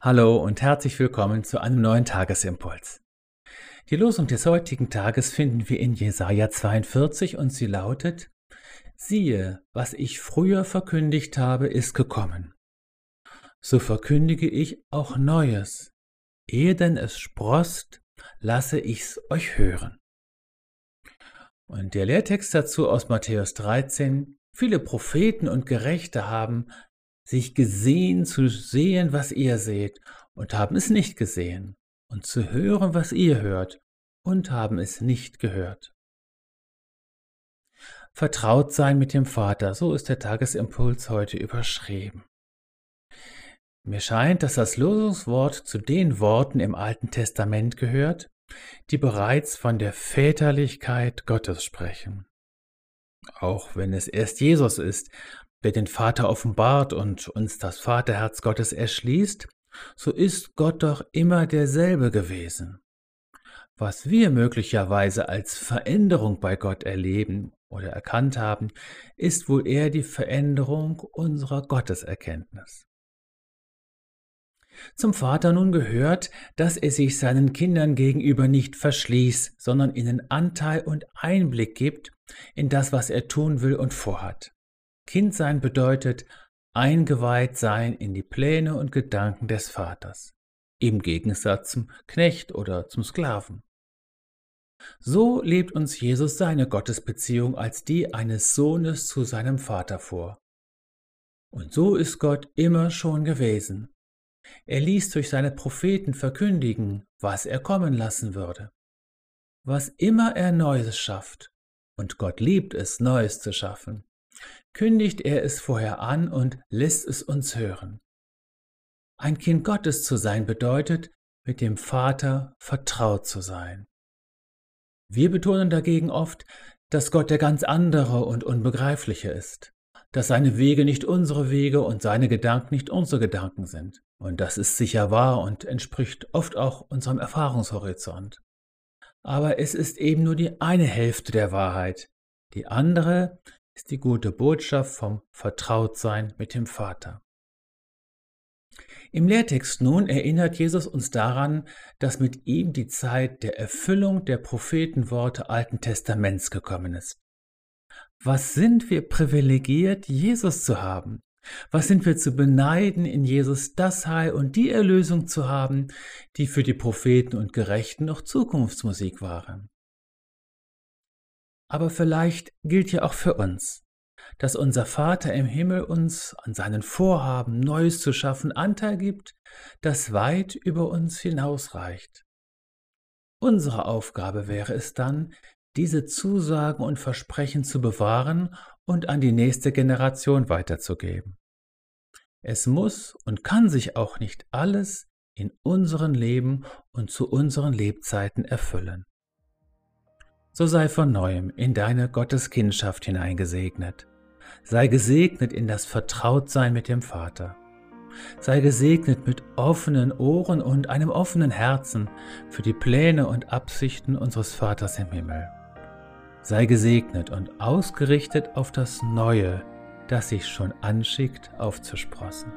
Hallo und herzlich willkommen zu einem neuen Tagesimpuls. Die Losung des heutigen Tages finden wir in Jesaja 42 und sie lautet: Siehe, was ich früher verkündigt habe, ist gekommen. So verkündige ich auch Neues. Ehe denn es sproßt, lasse ich's euch hören. Und der Lehrtext dazu aus Matthäus 13. Viele Propheten und Gerechte haben sich gesehen zu sehen, was ihr seht, und haben es nicht gesehen, und zu hören, was ihr hört, und haben es nicht gehört. Vertraut sein mit dem Vater, so ist der Tagesimpuls heute überschrieben. Mir scheint, dass das Losungswort zu den Worten im Alten Testament gehört, die bereits von der Väterlichkeit Gottes sprechen. Auch wenn es erst Jesus ist, der den Vater offenbart und uns das Vaterherz Gottes erschließt, so ist Gott doch immer derselbe gewesen. Was wir möglicherweise als Veränderung bei Gott erleben oder erkannt haben, ist wohl eher die Veränderung unserer Gotteserkenntnis. Zum Vater nun gehört, dass er sich seinen Kindern gegenüber nicht verschließt, sondern ihnen Anteil und Einblick gibt in das, was er tun will und vorhat. Kind sein bedeutet eingeweiht sein in die Pläne und Gedanken des Vaters, im Gegensatz zum Knecht oder zum Sklaven. So lebt uns Jesus seine Gottesbeziehung als die eines Sohnes zu seinem Vater vor. Und so ist Gott immer schon gewesen. Er ließ durch seine Propheten verkündigen, was er kommen lassen würde. Was immer er Neues schafft, und Gott liebt es, Neues zu schaffen, kündigt er es vorher an und lässt es uns hören. Ein Kind Gottes zu sein bedeutet, mit dem Vater vertraut zu sein. Wir betonen dagegen oft, dass Gott der ganz andere und unbegreifliche ist, dass seine Wege nicht unsere Wege und seine Gedanken nicht unsere Gedanken sind. Und das ist sicher wahr und entspricht oft auch unserem Erfahrungshorizont. Aber es ist eben nur die eine Hälfte der Wahrheit. Die andere ist die gute Botschaft vom Vertrautsein mit dem Vater. Im Lehrtext nun erinnert Jesus uns daran, dass mit ihm die Zeit der Erfüllung der Prophetenworte Alten Testaments gekommen ist. Was sind wir privilegiert, Jesus zu haben? Was sind wir zu beneiden, in Jesus das Heil und die Erlösung zu haben, die für die Propheten und Gerechten noch Zukunftsmusik waren? Aber vielleicht gilt ja auch für uns, dass unser Vater im Himmel uns an seinen Vorhaben, Neues zu schaffen, Anteil gibt, das weit über uns hinausreicht. Unsere Aufgabe wäre es dann, diese Zusagen und Versprechen zu bewahren und an die nächste Generation weiterzugeben. Es muss und kann sich auch nicht alles in unserem Leben und zu unseren Lebzeiten erfüllen so sei von neuem in deine Gotteskindschaft hineingesegnet. Sei gesegnet in das Vertrautsein mit dem Vater. Sei gesegnet mit offenen Ohren und einem offenen Herzen für die Pläne und Absichten unseres Vaters im Himmel. Sei gesegnet und ausgerichtet auf das Neue, das sich schon anschickt aufzusprossen.